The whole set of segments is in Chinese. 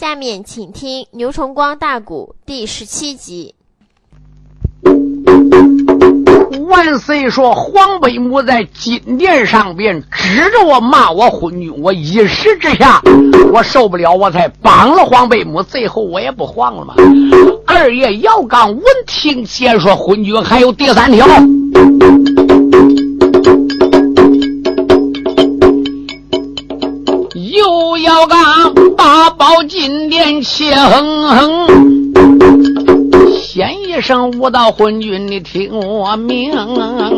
下面请听牛崇光大鼓第十七集。万岁说：“黄北母在金殿上边指着我骂我昏君，我一时之下我受不了，我才绑了黄北母，最后我也不慌了嘛。”二爷姚刚闻听先说：“昏君还有第三条。”姚刚八宝金殿气哼哼。先一声武道昏君，你听我命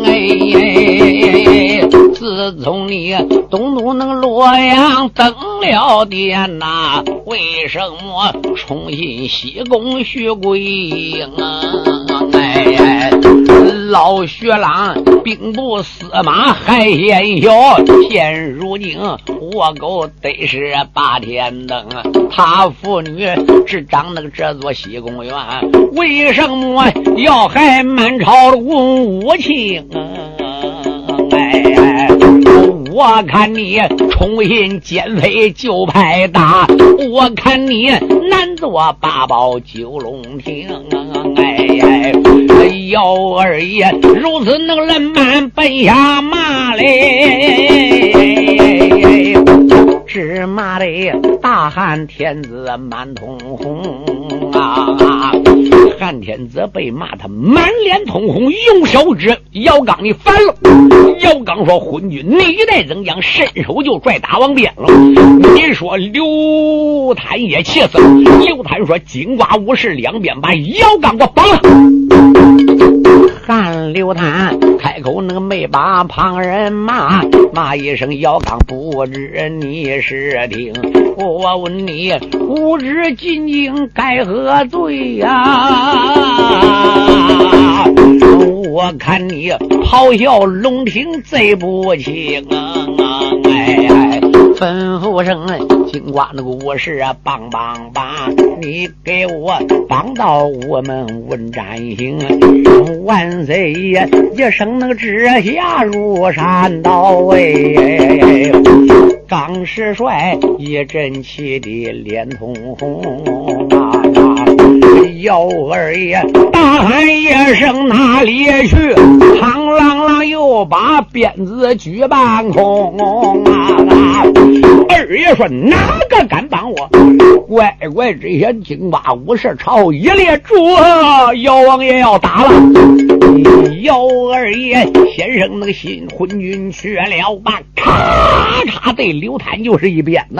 哎！自从你东都那个洛阳登了殿呐，为什么重新西宫徐贵英啊？哎，老薛郎兵部司马还嫌小，现如今卧狗得是八天灯，他父女只长那个这座西宫院，为。什么要害满朝的文武卿？哎，我看你重新减肥就派大，我看你难做八宝九龙亭。哎，姚二爷如此能人满奔下马嘞，只骂的大汉天子满通红啊！汉天子被骂，他满脸通红，用手指姚刚：“你反了！”姚刚说：“昏君，你一代怎讲？伸手就拽大王鞭了。”你说刘坦也气死了。刘坦说：“金瓜武士两边把姚刚给我绑了。”汉刘坦开口那个没把旁人骂，骂一声姚刚不知你是听。我问你，不知进京该何罪呀？啊我看你咆哮龙庭最不轻啊！哎哎，吩咐声，金瓜那个武士啊，帮帮帮，你给我帮到我们文战行。万岁爷一声那个直下如山倒，哎，刚师帅一阵气的脸通红！幺二爷大喊一声：“哪里去？”唐啷啷又把鞭子举半空啊！二爷说：“哪个敢帮我？”乖乖，这些金瓜武士朝一列住，姚王爷要打了。姚二爷先生那个新昏君去了吧？咔嚓对刘坦就是一鞭子，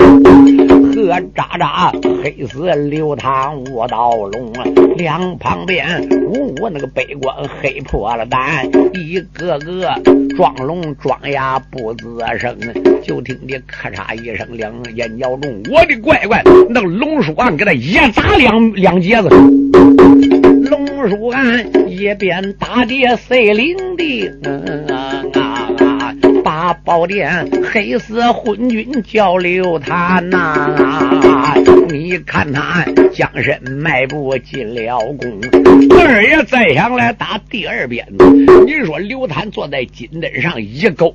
喝渣渣黑死刘唐卧刀龙，两旁边五五那个北关黑破了胆，一个个装聋装哑不吱声，就听见咔嚓一声，两眼角中，我的乖乖，那个龙我给他一砸两两截子，龙叔安一边打的碎零丁啊啊！把宝殿黑死昏君叫刘谭呐！你看他将身迈步进了宫，二爷再想来打第二鞭子。你说刘谭坐在金凳上一勾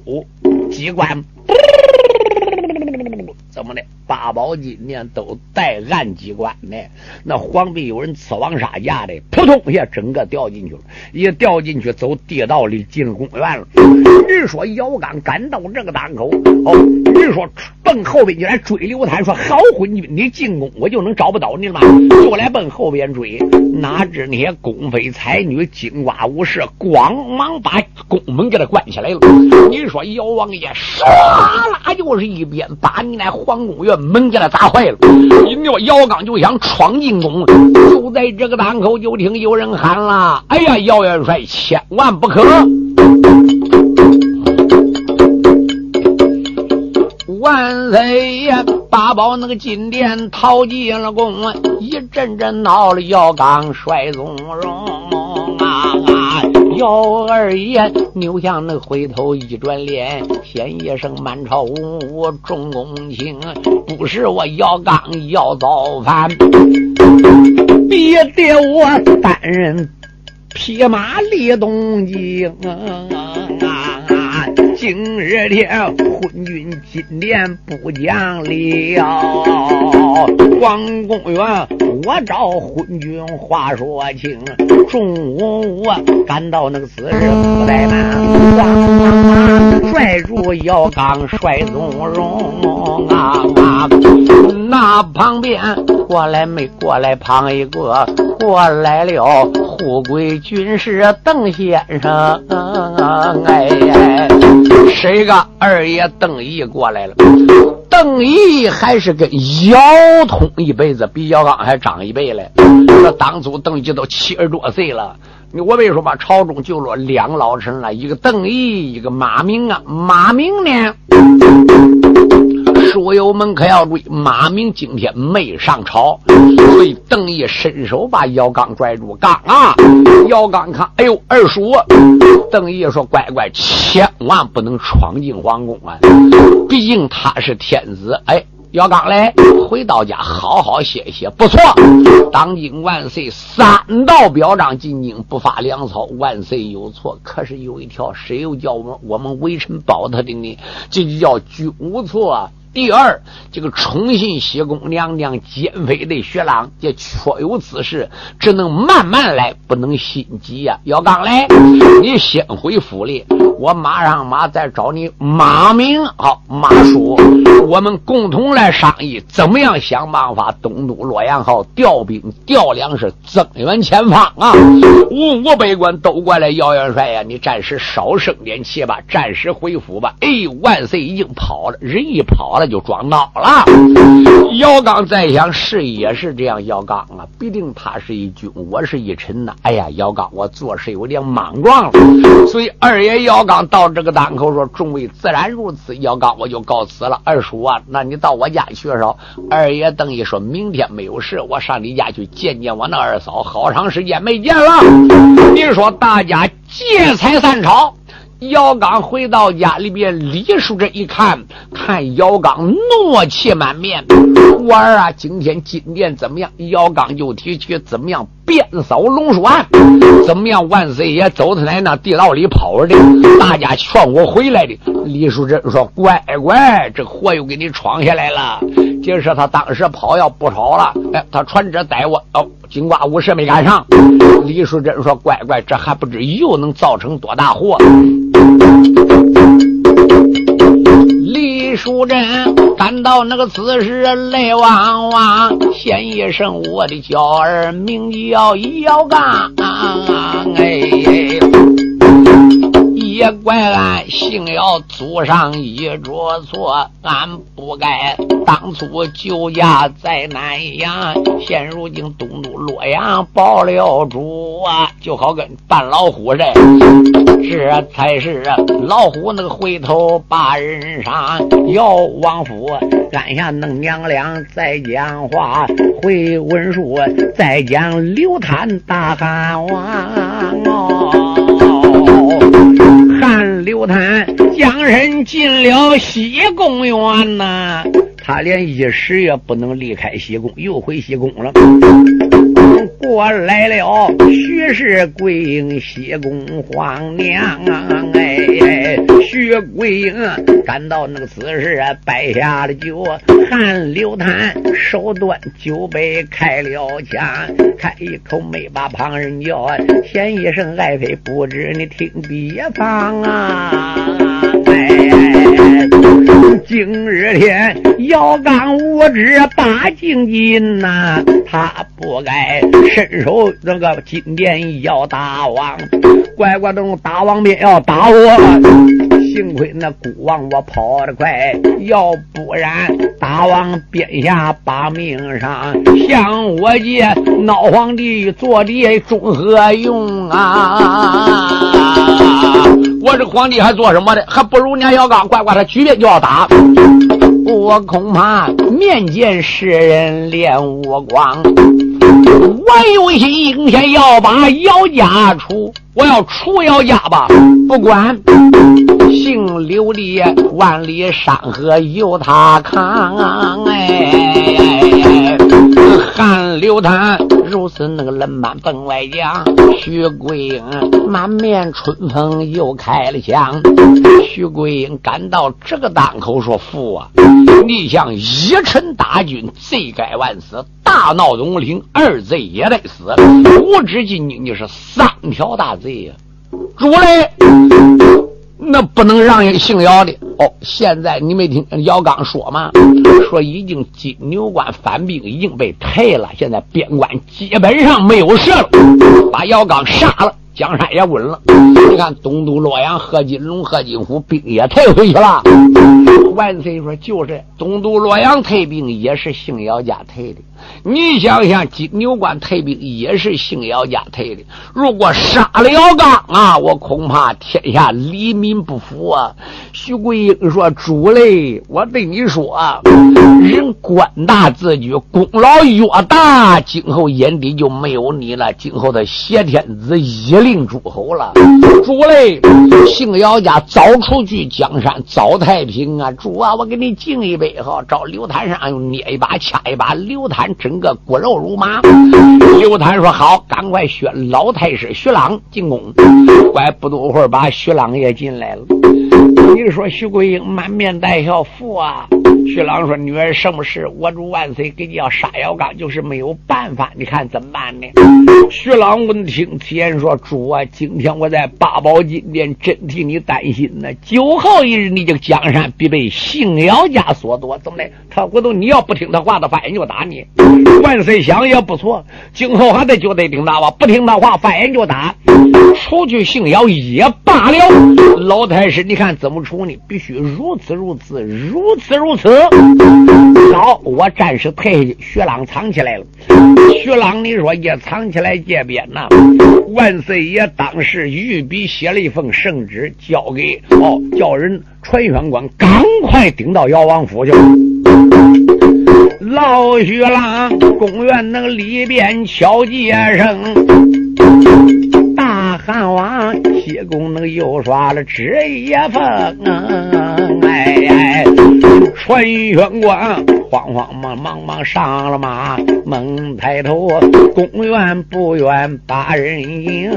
机关。怎么的？八宝金殿都带暗机关的，那皇帝有人刺王杀驾的，扑通一下整个掉进去了，一掉进去走地道里进宫院了。你说姚刚赶到这个档口，哦，你说奔后边就来追刘谭，说好昏君，你进宫我就能找不到你了吗？就来奔后边追，哪知那些宫妃才女、金瓜武士，光忙把宫门给他关起来了。你说姚王爷唰啦就是一鞭，把你那。皇宫院门给他砸坏了，你说姚刚就想闯进宫，就在这个当口，就听有人喊了：“哎呀，姚元帅，千万不可！”万岁爷，八宝那个金殿逃进了宫，一阵阵闹了，姚刚摔纵容！姚二爷扭向那回头一转脸，先一声满朝文武众公卿，不是我姚刚要造反，别得我单人匹马立东京啊！今日天昏君金殿不讲理皇公园我找昏君话说清。中午我赶到那个此时不怠慢，慌忙忙拽住姚刚帅从容啊啊！那旁边过来没过来旁一个过来了，护贵军师邓先生啊，哎，谁个二爷邓毅过来了？邓毅还是跟姚通一辈子，比姚刚还长一辈嘞。这当初邓毅都七十多岁了。我为什么朝中就落两老臣了？一个邓毅，一个马明啊。马明呢？书友们可要注意，马明今天没上朝，所以邓毅伸手把姚刚拽住。刚啊，姚刚看，哎呦，二叔。邓毅说：“乖乖，千万不能闯进皇宫啊！毕竟他是天子。”哎。姚刚来，回到家好好歇歇，不错。当今万岁，三道表彰进京，不发粮草，万岁有错。可是有一条，谁又叫我们我们微臣保他的呢？这就叫君无错。啊第二，这个宠信西宫娘娘奸妃的薛郎，这确有此事，只能慢慢来，不能心急呀。姚刚来，你先回府里，我马上马再找你马明，好马叔，我们共同来商议，怎么样想办法东渡洛阳号调兵调粮食增援前方啊！五五百官都过来，姚元帅呀，你暂时少生点气吧，暂时回府吧。哎，万岁已经跑了，人一跑。了就装孬了。姚刚在想是也是这样，姚刚啊，必定他是一君，我是一臣呐。哎呀，姚刚，我做事有点莽撞了。所以二爷姚刚到这个当口说：“众位自然如此。”姚刚我就告辞了。二叔啊，那你到我家去说？二爷等于说明天没有事，我上你家去见见我那二嫂，好长时间没见了。你说大家借财散朝。姚刚回到家里边，李叔这一看，看姚刚怒气满面。我儿啊，今天金殿怎么样？姚刚就提起怎么样鞭扫龙书案，怎么样万岁爷走他在那地牢里跑着的，大家劝我回来的。李淑珍说：“乖乖，这祸又给你闯下来了。”就是他当时跑要不跑了，哎，他传旨带我哦，金瓜武士没赶上。李淑珍说：“乖乖，这还不知又能造成多大祸。”李淑珍感到那个此时泪汪汪，先一声我的娇儿名叫姚刚，哎。也怪俺幸要祖上一着错，俺不该当初救驾在南阳，现如今东都洛阳保了主啊，就好跟扮老虎似的，这才是老虎那个回头把人杀。要王府按下弄娘俩再讲话，回文书再讲刘谭大汉王哦。汉刘谭将人进了西宫院呐，他连一时也不能离开西宫，又回西宫了。过来了，徐氏桂英西宫皇娘哎，徐桂英赶到那个此时摆下了酒，汉刘谭手端酒杯开了枪，开一口没把旁人叫，先一声爱妃不知你听别方啊。哎今日天，姚刚无知把金金呐，他不该伸手那个金殿要大王，乖乖等大王便要打我。幸亏那孤王我跑得快，要不然大王鞭下把命上，向我借闹皇帝做的中何用啊？我这皇帝还做什么的？还不如年小刚，乖乖他举鞭就要打，我恐怕面见世人脸无光。我有心应先要把姚家除，我要除姚家吧，不管姓刘的万里山河由他扛，哎，干刘谭如此那个冷板分外讲，徐桂英满面春风又开了枪。徐桂英赶到这个档口，说：“父啊，你想一臣大军，罪该万死；大闹东陵，二贼也得死。无知进京，你是三条大罪呀！主嘞，那不能让人姓姚的。”哦，现在你没听姚刚说吗？说已经金牛关反兵已经被退了，现在边关基本上没有事了，把姚刚杀了，江山也稳了。你看东都洛阳，贺金龙、贺金虎兵也退回去了。万岁说就是东都洛阳退兵也是姓姚家退的。你想想，金牛关退兵也是姓姚家退的。如果杀了姚刚啊，我恐怕天下黎民不服啊！徐桂英说：“主嘞，我对你说，人官大自居，功劳越大，今后眼底就没有你了。今后的挟天子以令诸侯了。主嘞，姓姚家早出去江山，早太平啊！主啊，我给你敬一杯哈！找刘坛上捏一把，掐一把，刘坛。”整个骨肉如麻。刘谭说：“好，赶快宣老太师徐朗进宫。”怪不多会儿，把徐朗也进来了。你说徐桂英满面带笑，父啊！徐朗说：“女儿什么事？我主万岁，给你要杀姚刚，就是没有办法。你看怎么办呢？”徐朗闻听，提言说：“主啊，今天我在八宝金殿，真替你担心呢。九号一日，你这个江山必被姓姚家所夺。怎么的？他回头你要不听他话，他反言就打你。万岁想也不错，今后还得就得听他话，不听他话，反言就打。除去姓姚也罢了。老太师，你看怎么处理？必须如此如此，如此如此。”好，我暂时退下去。徐朗藏起来了。徐朗，你说也藏起来这边呐？万岁爷当时御笔写了一封圣旨，交给哦，叫人传宣官赶快顶到姚王府去。老徐朗，公园那里边敲街声。大汉王西宫那又耍了纸一封，哎哎，传宣官慌慌忙忙忙上了马，猛抬头，公园不愿把人迎，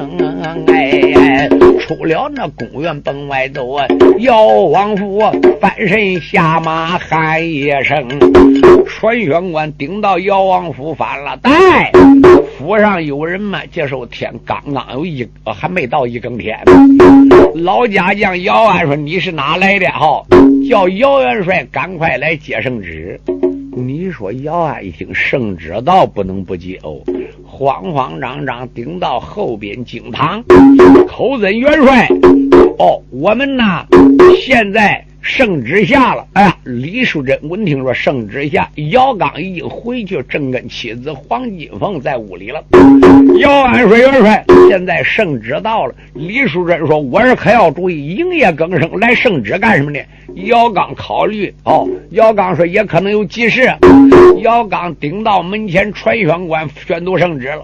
哎哎，出了那公园奔外走，姚王府翻身下马喊一声，传宣官顶到姚王府反了，带府上有人吗？接受天刚刚有。一还没到一更天，老家将姚安说：“你是哪来的？哈，叫姚元帅赶快来接圣旨。”你说姚安一听圣旨到，不能不接哦，慌慌张张顶到后边惊堂，口尊元帅：“哦，我们呐，现在。”圣旨下了，哎呀！李淑珍闻听说圣旨下，姚刚已经回去，正跟妻子黄金凤在屋里了。姚安说：“元帅，现在圣旨到了。”李淑珍说：“我是可要注意营业更生，来圣旨干什么呢？”姚刚考虑，哦，姚刚说：“也可能有急事。”姚刚顶到门前传宣官宣读圣旨了。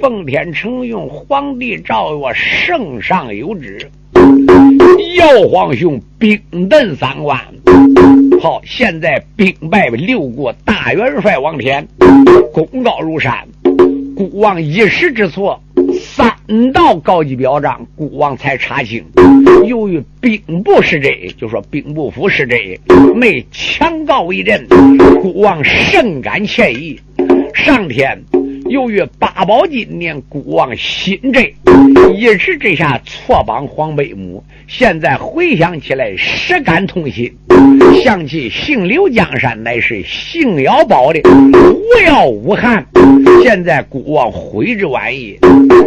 奉天承运，皇帝诏曰：“圣上有旨。”姚皇兄兵邓三万，好，现在兵败六国大元帅王天，功高如山。孤王一时之错，三道高级表彰，孤王才查清。由于兵部是这，就说兵部府是这，没强告为阵，孤王甚感歉意。上天。由于八宝金年，孤王心这一时之下错帮黄贝母，现在回想起来，实感痛心。想起姓刘江山乃是姓姚宝的无药无憾，现在孤王悔之晚矣。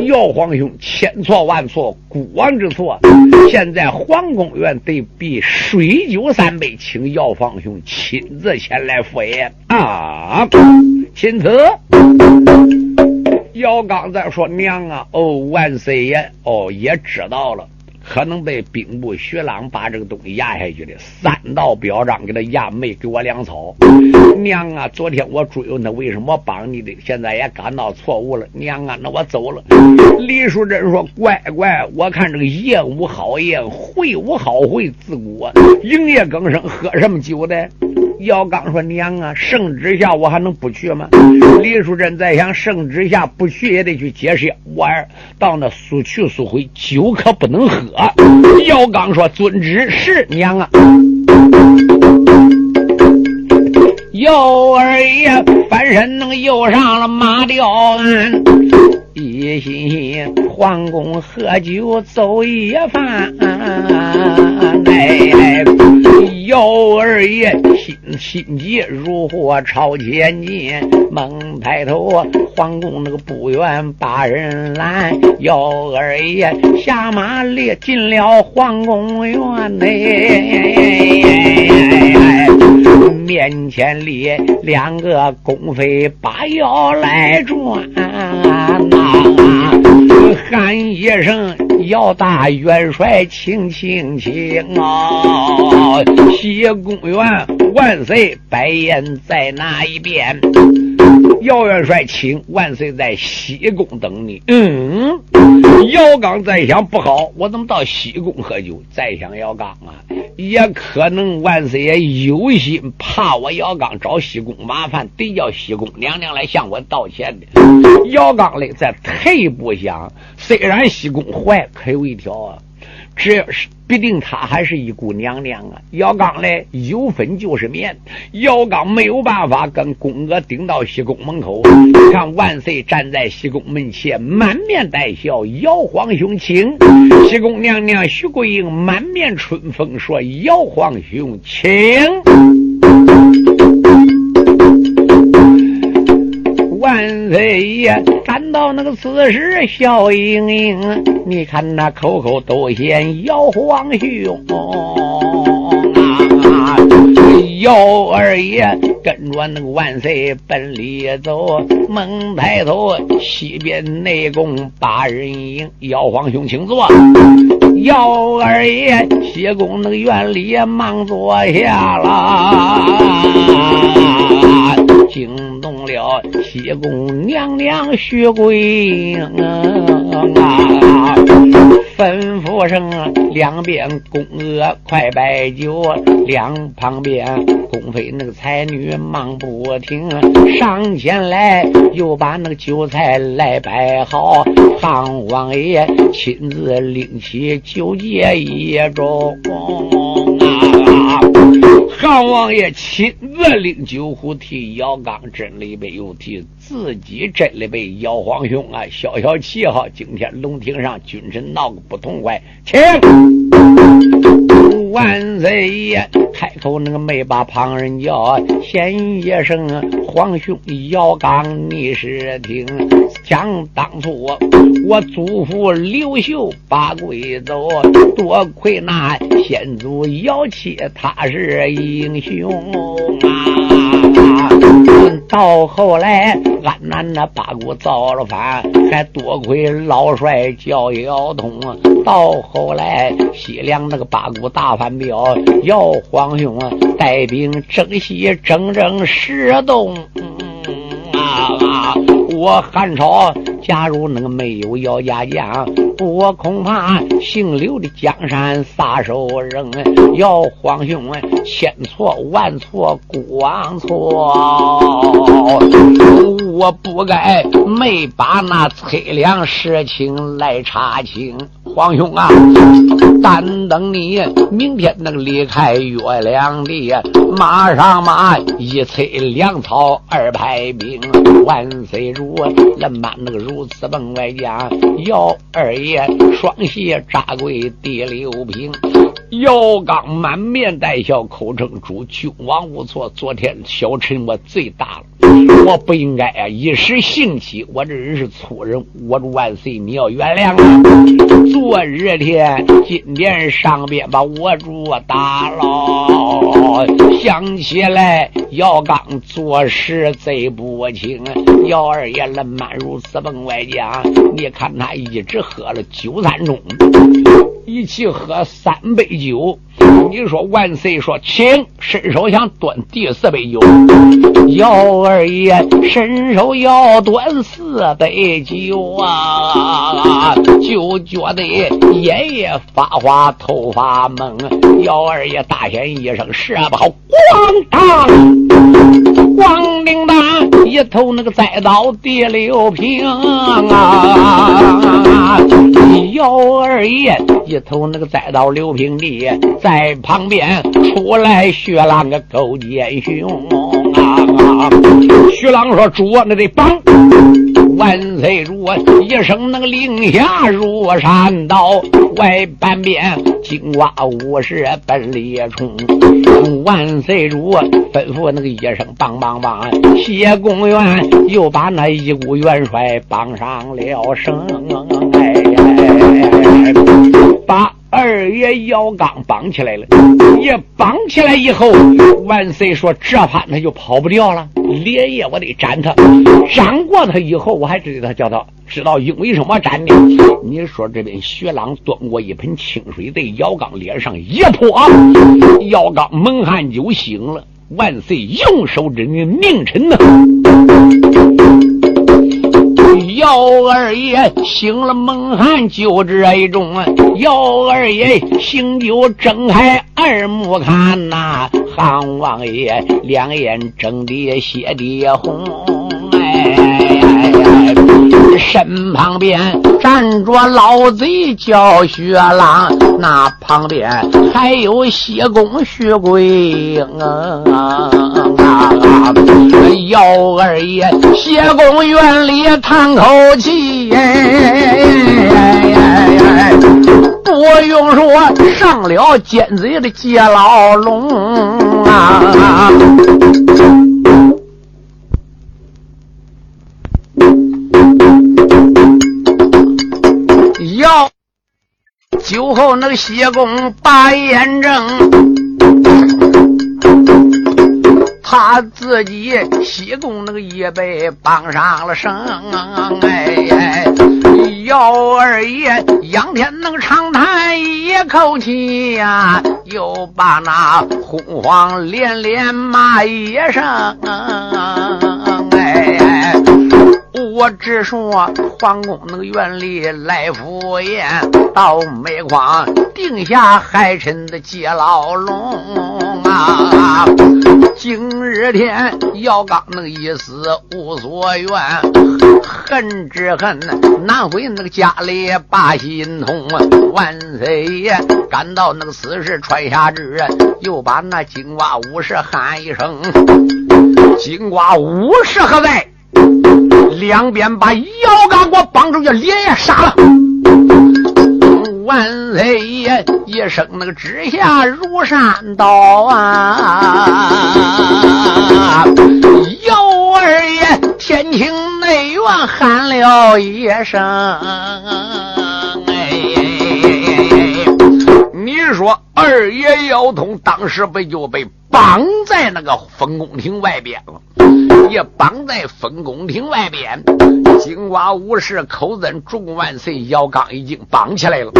姚皇兄千错万错，孤王之错。现在皇宫院得比水酒三杯，请姚皇兄亲自前来赴宴啊！钦此。姚刚在说：“娘啊，哦，万岁爷，哦，也知道了，可能被兵部徐朗把这个东西压下去的。三道表彰给他压没给我粮草。娘啊，昨天我追问他为什么帮你的，现在也感到错误了。娘啊，那我走了。”李淑珍说：“乖乖，我看这个宴无好宴，会无好会，自古营业更生，喝什么酒的？”姚刚说：“娘啊，圣旨下我还能不去吗？”李淑珍在想：圣旨下不去也得去解释。我儿到那速去速回，酒可不能喝。姚刚说：“遵旨，是娘啊。”姚二爷翻身能又上了马吊鞍，一心心皇宫喝酒走一番。哎，姚二爷心急如火朝前进，猛抬头，皇宫那个不远把人拦。姚二爷下马列进了皇宫院内。面前里两个宫妃把腰来转呐，喊一声要大元帅，请请请啊！西公园万岁，白宴在那一边？姚元帅，请万岁在西宫等你。嗯，姚刚在想不好，我怎么到西宫喝酒？再想姚刚啊，也可能万岁爷有心怕我姚刚找西宫麻烦，得叫西宫娘娘来向我道歉的。姚刚嘞，在退一步想，虽然西宫坏，可有一条啊。这是必定他还是一姑娘娘啊！姚刚嘞有粉就是面，姚刚没有办法跟宫娥顶到西宫门口。看万岁站在西宫门前，满面带笑，姚皇兄请。西宫娘娘徐桂英满面春风说：“姚皇兄请。”万岁爷赶到那个此时笑盈盈，你看那口口都嫌姚皇兄啊！姚二爷跟着那个万岁奔里走，猛抬头西边内宫八人营，姚皇兄请坐。姚二爷西宫那个院里忙坐下了。惊动了西宫娘娘徐贵英啊！吩咐声两边宫娥快摆酒，两旁边宫妃那个才女忙不停，上前来又把那个酒菜来摆好，唐王爷亲自拎起酒戒一盅啊！唐王爷亲自领酒壶替姚刚斟了一杯，又替自己斟了杯。姚皇兄啊，消消气哈！今天龙庭上君臣闹个不痛快，请万岁爷开口，那个没把旁人叫，先一声皇兄姚刚，你是听。想当初我祖父刘秀把贵走，多亏那先祖姚七，他是英雄啊！到后来俺南那八股造了反，还多亏老帅叫姚通。到后来西凉那个八股大反表，姚皇兄带兵征西整整十冬啊！我汉朝假如那个没有姚家将，我恐怕姓刘的江山撒手扔。姚皇兄千错万错光错，我不该没把那崔良事情来查清。皇兄啊，但等你明天能离开月亮地，马上马一催粮草二排兵，万岁主人满那个如此奔外将，姚二爷双膝扎跪第六平。姚刚满面带笑，口称主君王无错。昨天小臣我最大了，我不应该啊，一时兴起。我这人是粗人，我主万岁你要原谅我。昨日天，今天上边把我主打了，想起来姚刚做事贼不轻。姚二爷那满如此奔外家，你看他一直喝了九三盅。一起喝三杯酒，你说万岁说，请伸手想端第四杯酒。姚二爷伸手要端四杯酒啊，就觉得眼也发花，头发蒙。姚二爷大喊一声：“射不好！”咣当，咣铃铛，一头那个栽倒第六平啊！姚二爷一头那个栽到六平地，在旁边出来薛郎个勾践雄啊！薛郎说：“主，那得绑。”万岁主一声那个令下入山道，外半边金瓜武士奔列冲。万岁主吩咐那个一声棒棒棒，谢公元又把那一股元帅绑上了绳，哎，把。二爷姚刚绑起来了，也绑起来以后，万岁说这番他就跑不掉了。连夜我得斩他，斩过他以后，我还知道他叫他知道因为什么斩的。你说这边薛朗端过一盆清水，在姚刚脸上一泼，姚刚蒙汗就醒了。万岁用手指的命臣呢。姚二爷醒了蒙汗就这一种，姚二爷醒就睁开二目看呐，汉王爷两眼睁得血的红，哎，身旁边站着老贼叫薛郎，那旁边还有谢公薛贵英。姚二爷，谢公园里叹口气，不用说，上了奸贼的劫牢笼啊！要酒后那个谢公把眼睁。他自己西宫那个也被绑上了绳，哎，姚二爷仰天能长叹一口气呀，又把那洪荒连连骂一声，哎，我只说皇宫那个院里来赴宴，到煤矿定下海臣的接牢笼啊。今日天，姚刚那个一死无所愿，恨之恨，难回那个家里把心痛。万岁爷赶到那个死时传下旨，又把那金瓜武士喊一声：“金瓜武士何在？”两边把姚刚给我绑住，要连夜杀了。万岁爷一声那个直下如山倒啊！幺儿爷天庭内院喊了一声，说二爷姚通当时不就被绑在那个分宫亭外边了？也绑在分宫亭外边，金瓜武士口尊众万岁，姚刚已经绑起来了。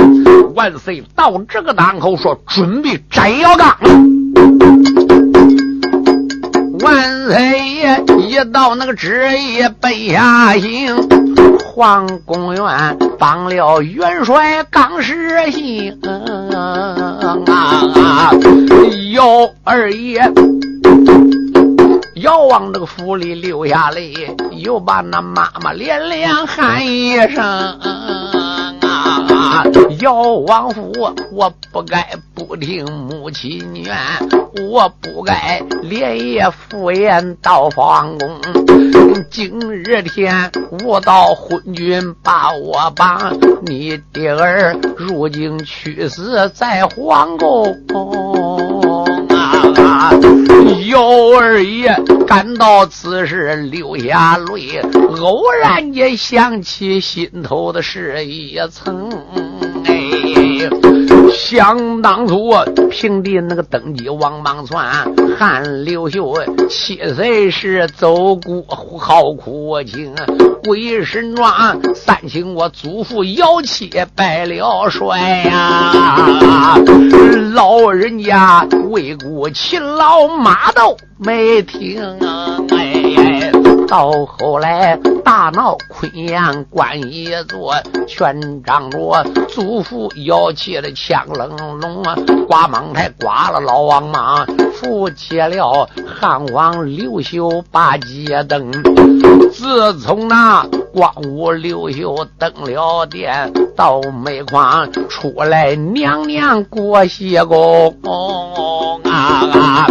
万岁到这个档口，说准备斩姚刚。万岁爷一到那个旨意背下行，王公元帮了元帅刚世兴啊，姚二爷。姚王这个府里流下泪，又把那妈妈连连喊一声姚王府，我不该不听母亲劝，我不该连夜赴宴到皇宫。今日天无道昏君把我绑，你爹儿如今去死在皇宫。幺二爷感到此时流下泪，偶然间想起心头的事一层。哎，想当初平地那个登基王莽篡，汉刘秀七岁时走过好苦情，鬼神庄三请我祖父姚妻拜了帅呀，老人家为国勤劳马都没停啊，到后来大闹昆阳关一座，全仗着祖父摇起的枪冷龙啊，刮蟒台刮了老王莽，扶起了汉王刘秀把街灯。自从那光武刘秀登了殿，到煤矿出来娘娘过谢公啊啊，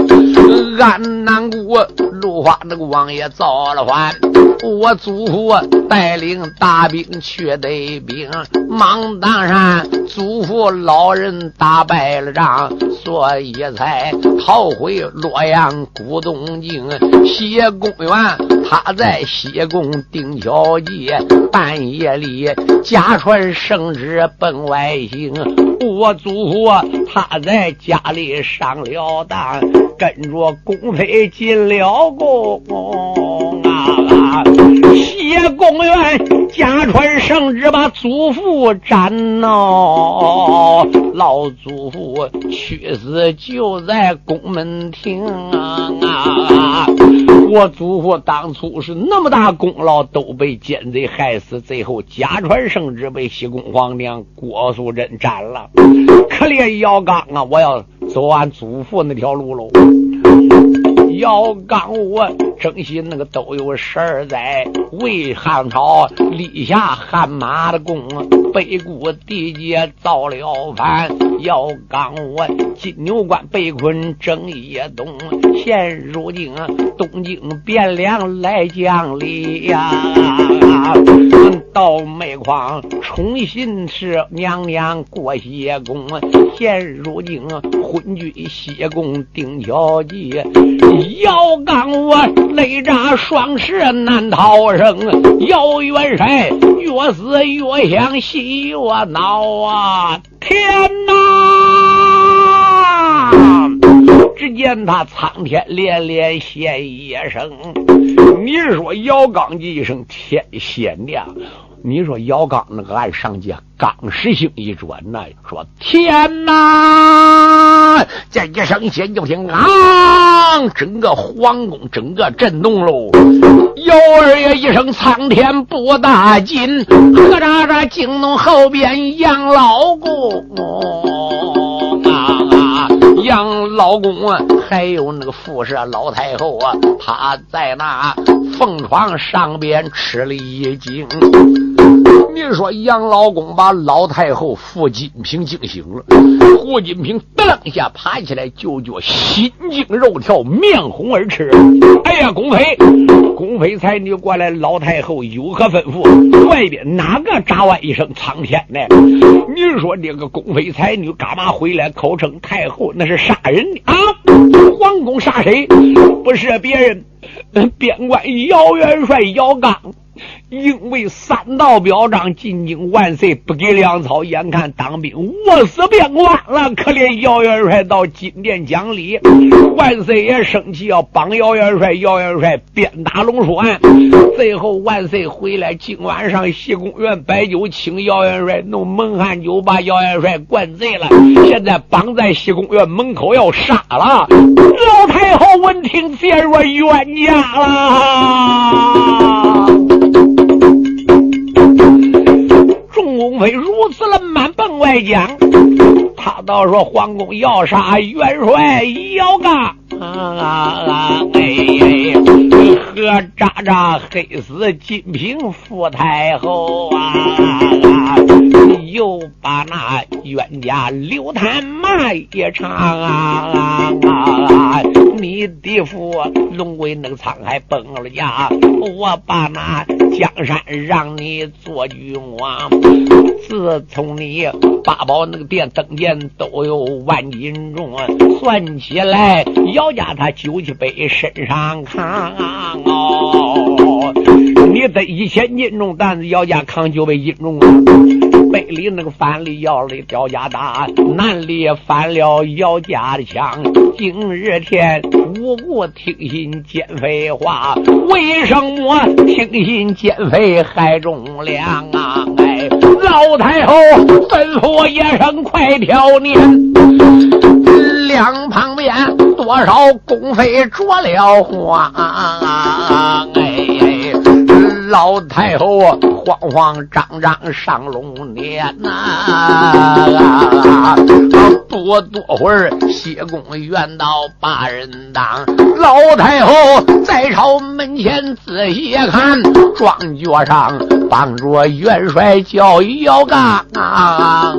俺南国芦花那个王爷造了反。我祖父带领大兵去得兵，忙当山祖父老人打败了仗，所以才逃回洛阳古东境。谢公元他在西宫定桥半夜里驾船圣旨奔外行。我祖父他在家里上了当，跟着公妃进了宫。啊！谢公元家传圣旨，把祖父斩喽！老祖父去世就在宫门庭啊！我祖父当初是那么大功劳，都被奸贼害死，最后假传圣旨被西宫皇娘郭素贞斩了。可怜姚刚啊！我要走俺祖父那条路喽。姚刚我征西那个都有十二载，为汉朝立下汗马的功，北固地界造了反。姚刚我金牛关被困正夜东，现如今东京汴梁来讲理呀，到煤矿重新是娘娘过谢公，现如今昏君谢公定桥记。姚刚我雷炸双翅难逃生，姚元帅越死越想洗越恼啊！天哪！只见他苍天连连现一声，你说姚刚一声天仙亮。你说姚刚那个岸上界，刚石星一转呐，说天哪！这一声先就听啊，整个皇宫整个震动喽。姚二爷一声苍天不大紧，何喳喳惊动后边杨老公杨老公啊，还有那个富社老太后啊，他在那凤床上边吃了一惊。你说杨老公把老太后傅金平惊醒了，傅金平噔一下爬起来，就觉心惊肉跳，面红耳赤。哎呀，公妃，公妃才女过来，老太后有何吩咐？外边哪个喳哇一声苍天呢？你说这个公妃才女干嘛回来？口称太后，那是杀人的啊！皇宫杀谁？不是别人，边关姚元帅姚刚。因为三道表彰，进京万岁不给粮草，眼看当兵饿死边关了。可怜姚元帅到金殿讲理，万岁也生气，要帮姚元帅。姚元帅鞭打龙叔案，最后万岁回来，今晚上西宫院摆酒请姚元帅，弄蒙汗酒把姚元帅灌醉了。现在绑在西宫院门口要杀了。老太后闻听，陷入冤家了。如此的满奔外讲，他倒说皇宫要杀元帅姚刚，哎，何渣渣黑死金平傅太后啊！又把那冤家刘探骂一场啊！你的父龙威那个沧海崩了家，我把那江山让你做君王。自从你八宝那个殿登殿都有万斤重，算起来姚家他九七杯身上扛哦。你得一千斤重担子，姚家扛九百斤重。北里那个反里要里刁家大，南里反了姚家的枪。今日天无故听信奸妃话，为什么听信奸妃害忠良啊？哎，老太后吩咐一声快挑年，两旁边多少宫妃着了慌。哎，老太后慌慌张张上龙年呐。不多会儿，西宫元到把人当，老太后在朝门前仔细看，庄脚上绑着元帅叫姚刚啊，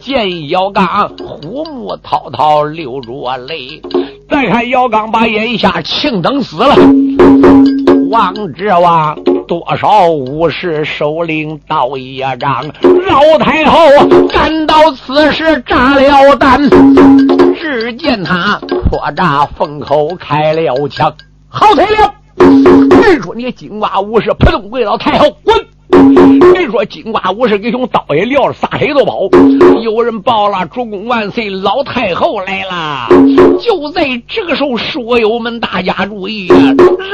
见姚刚虎目滔滔流着泪，再看姚刚把眼下庆等死了，王之王。多少武士首领到一仗，老太后赶到此时炸了胆，只见他破炸封口开了枪，好彩了！人说你金瓜武士扑通跪倒太后滚！人说金瓜武士给用刀也撂了，撒腿就跑。有人报了，主公万岁，老太后来了。就在这个时候，说友们大家注意啊，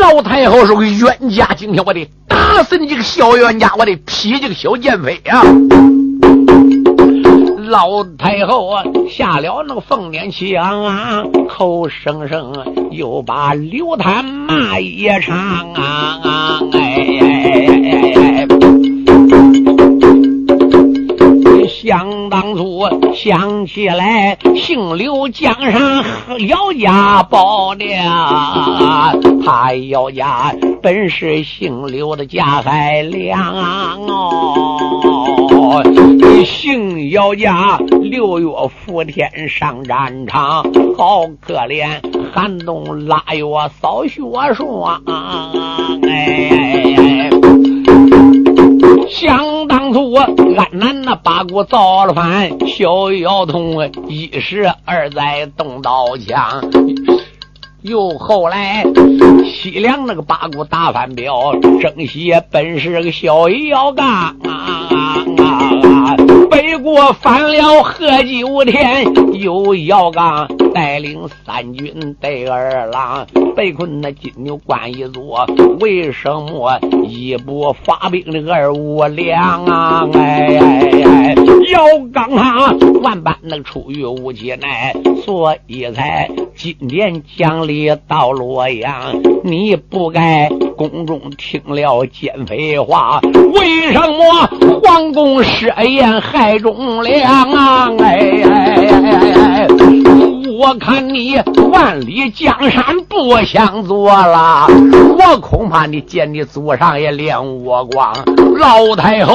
老太后是个冤家。今天我得打死你这个小冤家，我得劈这个小贱妃啊！老太后啊，下了那个凤年枪啊，口声声又把刘谭骂一场啊！哎，想当初想起来，姓刘江上姚家宝的，他姚家本是姓刘的家海良哦。姓姚家六月伏天上战场，好可怜，寒冬腊月扫雪霜。哎，想当初安南那八股造了反，小姚通一时二载动刀枪。又后来，西凉那个八股大反表，征西本是个小姚刚啊！北国反了贺九天，有姚刚带领三军对二郎，被困那金牛关一座。为什么一不发兵的二五两啊？哎哎哎！姚刚他万般那出于无忌奈，所以才今天将。里到洛阳，你不该宫中听了奸妃话。为什么皇宫设宴害忠良啊？哎哎哎哎！我看你万里江山不想做了，我恐怕你见你祖上也连我光。老太后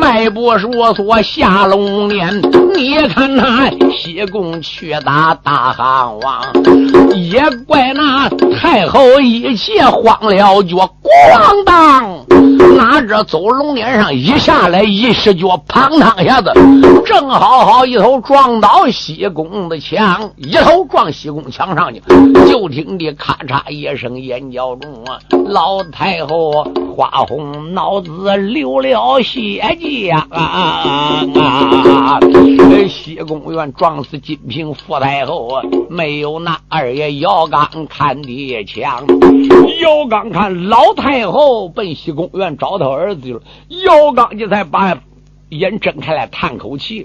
迈步说说下龙年，你看那西宫去打大汉王，也怪那太后一气慌了脚，咣当，拿着走龙年上一下来一失脚，砰当下子，正好好一头撞到西宫的墙，一头撞西宫墙上去，就听的咔嚓一声，眼角中啊，老太后花红脑子。流了血浆啊啊！西宫院撞死金瓶福太后，没有那二爷姚刚看的强。姚刚看老太后奔西宫院找他儿子了，姚刚这才把眼睁开来叹口气。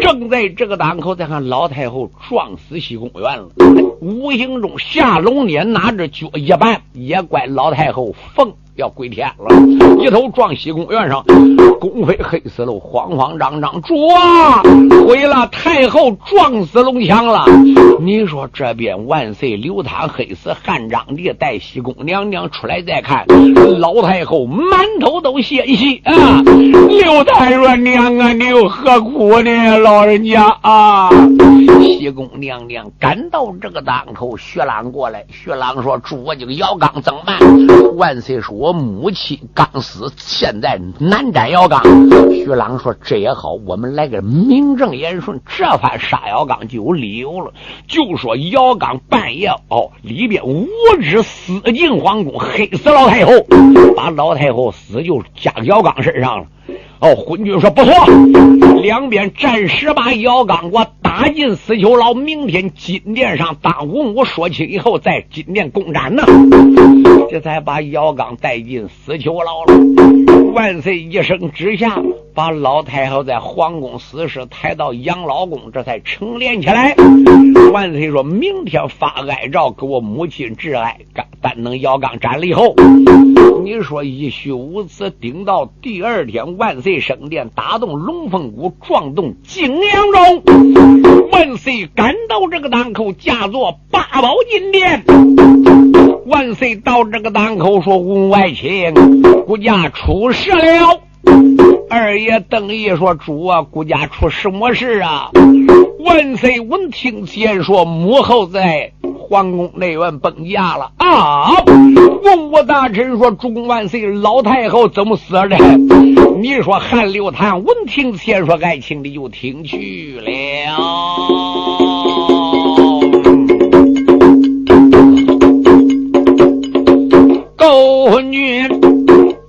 正在这个档口，再看老太后撞死西宫院了，无形中下龙年拿着脚一绊，也怪老太后凤。要归天了，一头撞西宫院上，宫妃黑死了，慌慌张张，主啊，毁了太后，撞死龙墙了。你说这边万岁，刘唐黑死汉章帝，带西宫娘娘出来再看，老太后满头都鲜血啊！刘太说娘啊，你又何苦呢？老人家啊！西宫娘娘赶到这个当口，薛朗过来，薛朗说：“主，我这个姚刚怎么办？”万岁说。我母亲刚死，现在难斩姚刚。薛朗说：“这也好，我们来个名正言顺，这番杀姚刚就有理由了。就说姚刚半夜哦，里边无知私进皇宫，黑死老太后，把老太后死就加姚刚身上了。”哦，昏君说不错，两边暂时把姚刚给我打进死囚牢，明天金殿上当文武说清以后，在金殿公斩呢。这才把姚刚带进死囚牢了。万岁一声之下，把老太后在皇宫死尸抬到养老宫，这才成殓起来。万岁说明天发哀诏给我母亲致哀，但等姚刚斩了以后，你说一虚无此，顶到第二天，万岁升殿，打动龙凤谷，撞动景阳钟。万岁赶到这个当口，驾坐八宝金殿。万岁到这个当口，说：“文外卿，孤家出事了。”二爷邓毅说：“主啊，孤家出什么事啊？”万岁闻听先说：“母后在皇宫内院崩驾了啊！”文武大臣说：“主公万岁，老太后怎么死的？”你说韩六堂闻听先说：“爱情的就听去了。”周君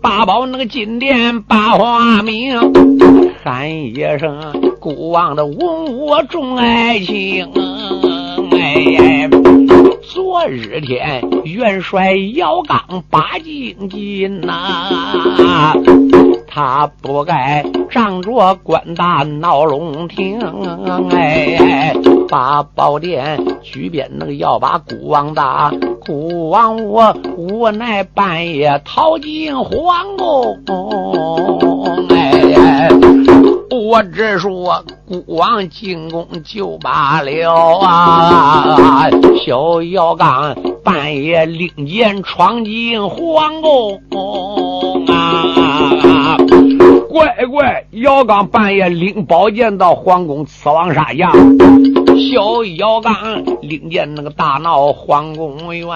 八宝那个金殿八花名，喊一声孤王的文武重爱卿。哎，昨日天元帅姚刚八进金呐，他不该仗着官大闹龙庭。哎，把宝殿举鞭那个要把孤王打。孤王我无奈半夜逃进皇宫，哎，我只说孤王进宫就罢了啊！小姚刚半夜领剑闯进皇宫啊！乖乖，姚刚半夜领宝剑到皇宫刺王杀将。小姚刚领见那个大闹皇宫院，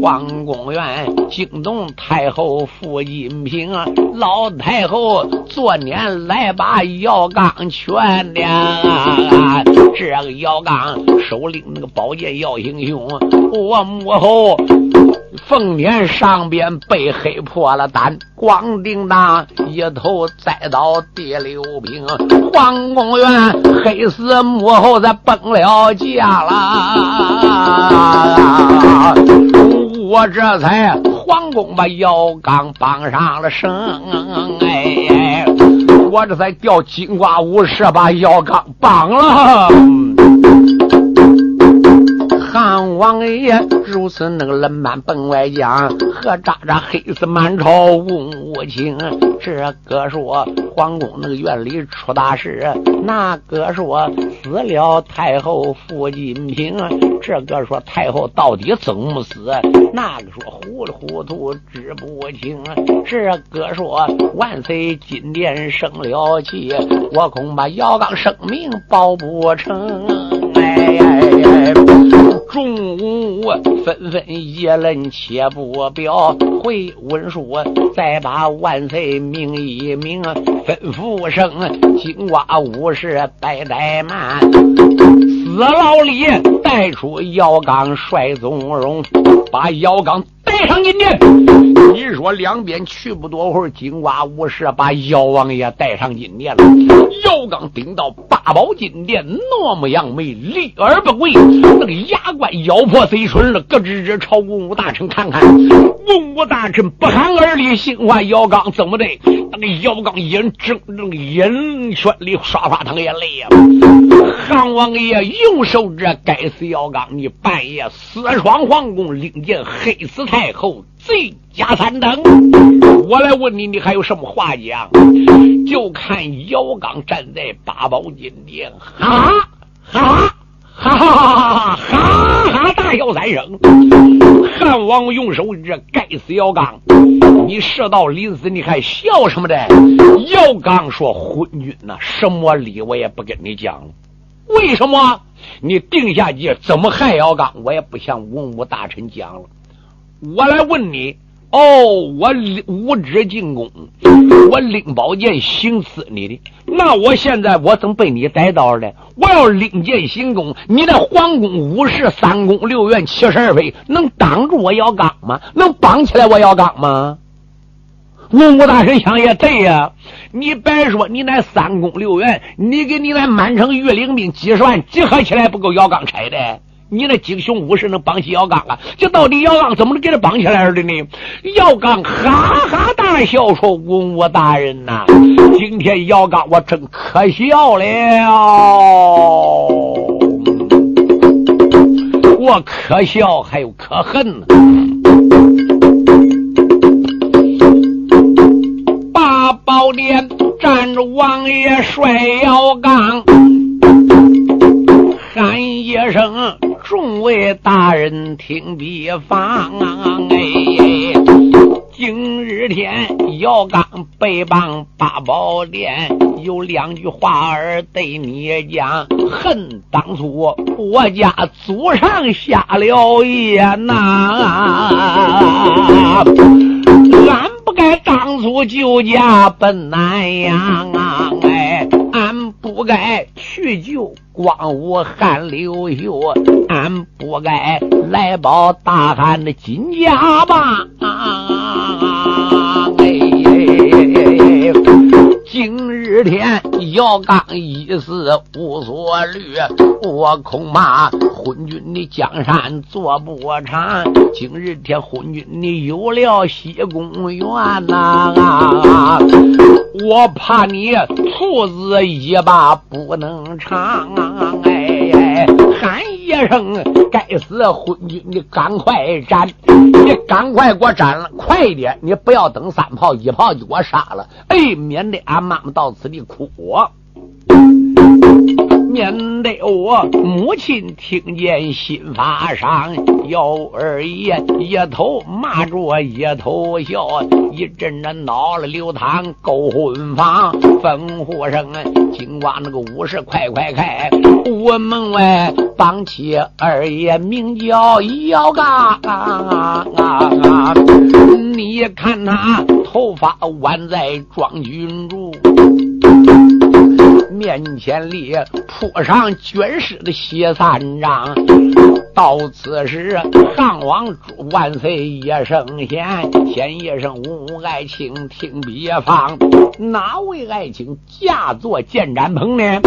皇宫院惊动太后傅金平，老太后昨年来把姚刚劝的。这个姚刚手领那个宝剑要行凶，我母后凤年上边被黑破了胆，咣叮当一头栽到第六平，皇宫院黑死母后在崩了。了家了，我这才皇宫把姚刚绑上了绳，哎，我这才调金瓜武士把姚刚绑了。汉王爷如此那个冷慢奔外将，何渣渣黑死满朝问无情。这个说皇宫那个院里出大事，那个说死了太后傅金平。这个说太后到底怎么死？那个说糊里糊涂知不清。这个说万岁金殿生了气，我恐怕姚刚生命保不成。哎哎哎！众武纷纷议论，且不表回文书，再把万岁命一命，吩咐声金瓜武士怠怠慢，死老李带出姚刚率宗荣，把姚刚。带上金殿，你说两边去不多会儿，金瓜武士把姚王爷带上金殿了。姚刚顶到八宝金殿，那么扬眉，立而不跪，那个牙关咬破嘴唇了，咯吱吱朝文武大臣看看。文武大臣不寒而栗，心话姚刚怎么的？那个姚刚眼睁那个眼圈里刷刷淌眼泪呀！汉王爷用手这该死姚刚，你半夜私闯皇宫，领见黑死。太后罪加三等。我来问你，你还有什么话讲？就看姚刚站在八宝金殿，哈哈哈哈哈哈哈大笑三声。汉王用手指，盖死姚刚！你射到临死，你还笑什么的？姚刚说：“昏君呐，什么理我也不跟你讲。为什么？你定下计，怎么害姚刚，我也不向文武大臣讲了。”我来问你，哦，我无知进宫，我拎宝剑行刺你的，那我现在我怎么被你逮到了？我要拎剑行宫，你那皇宫五十三宫六院七十二妃能挡住我姚刚吗？能绑起来我姚刚吗？文武大臣想也对呀，你别说你那三宫六院，你给你那满城御林兵几十万集合起来不够姚刚拆的。你那几个熊武士能绑起姚刚啊？这到底姚刚怎么能给他绑起来的呢？姚刚哈哈大笑说：“文武大人呐，今天姚刚我真可笑了，我可笑还有可恨呢。”八宝殿站着王爷帅姚刚，喊一声。众位大人听比方，哎，今日天姚刚背帮八宝殿，有两句话儿对你讲。恨当初我家祖上下了言呐，俺不该当初就嫁奔南阳啊，不该去救。光武汉刘秀，俺不该来保大汉的金家吧？哎，今日天姚刚一死无所虑，我恐怕昏君的江山坐不长。今日天昏君你有了西宫院呐，我怕你兔子尾巴不能长。哎，喊一声，该死昏君，你赶快斩！你赶快给我斩了，快一点！你不要等三炮一炮就给我杀了，哎，免得俺妈妈到此地哭。面对我母亲，听见心发伤。姚二爷一头骂着一头笑，一阵阵恼了刘唐勾魂房，吩咐声：金瓜那个武士快快开！我门外绑起二爷，名叫姚刚。你看他头发挽在庄君柱。面前里铺上军师的西三章，到此时汉王万岁一声贤，先一声吴爱卿听别方，哪位爱卿驾坐见斩棚呢？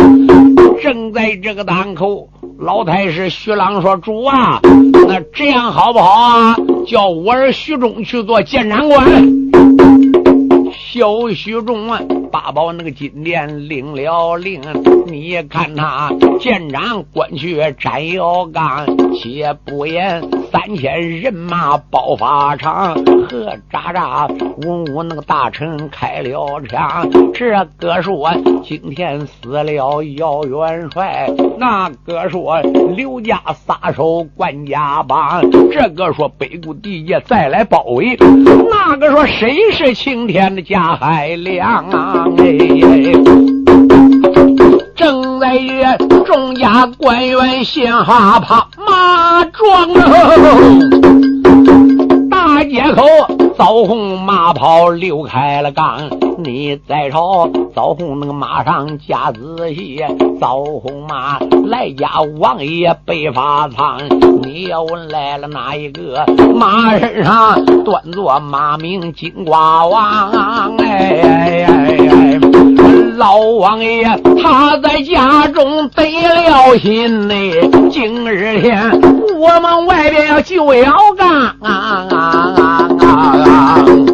正在这个当口，老太师徐朗说：“主啊，那这样好不好啊？叫我儿徐忠去做监斩官。”小徐忠啊，八宝那个金殿领了令，你看他见长官去斩妖刚，且不言三千人马爆发场，和喳喳文武那个大臣开了枪。这个说今天死了姚元帅，那个说刘家撒手关家帮，这个说北固地界再来包围，那个说谁是青天的家海亮啊？哎，正在这众家官员先哈怕，马壮街口，枣红马跑溜开了岗。你再朝枣红那个马上加仔细，枣红马来家王爷被发苍。你要问来了哪一个？马身上端坐马名金瓜王哎。哎哎哎！老王爷他在家中得了心呢今日天我们外边要就要干啊啊啊啊啊。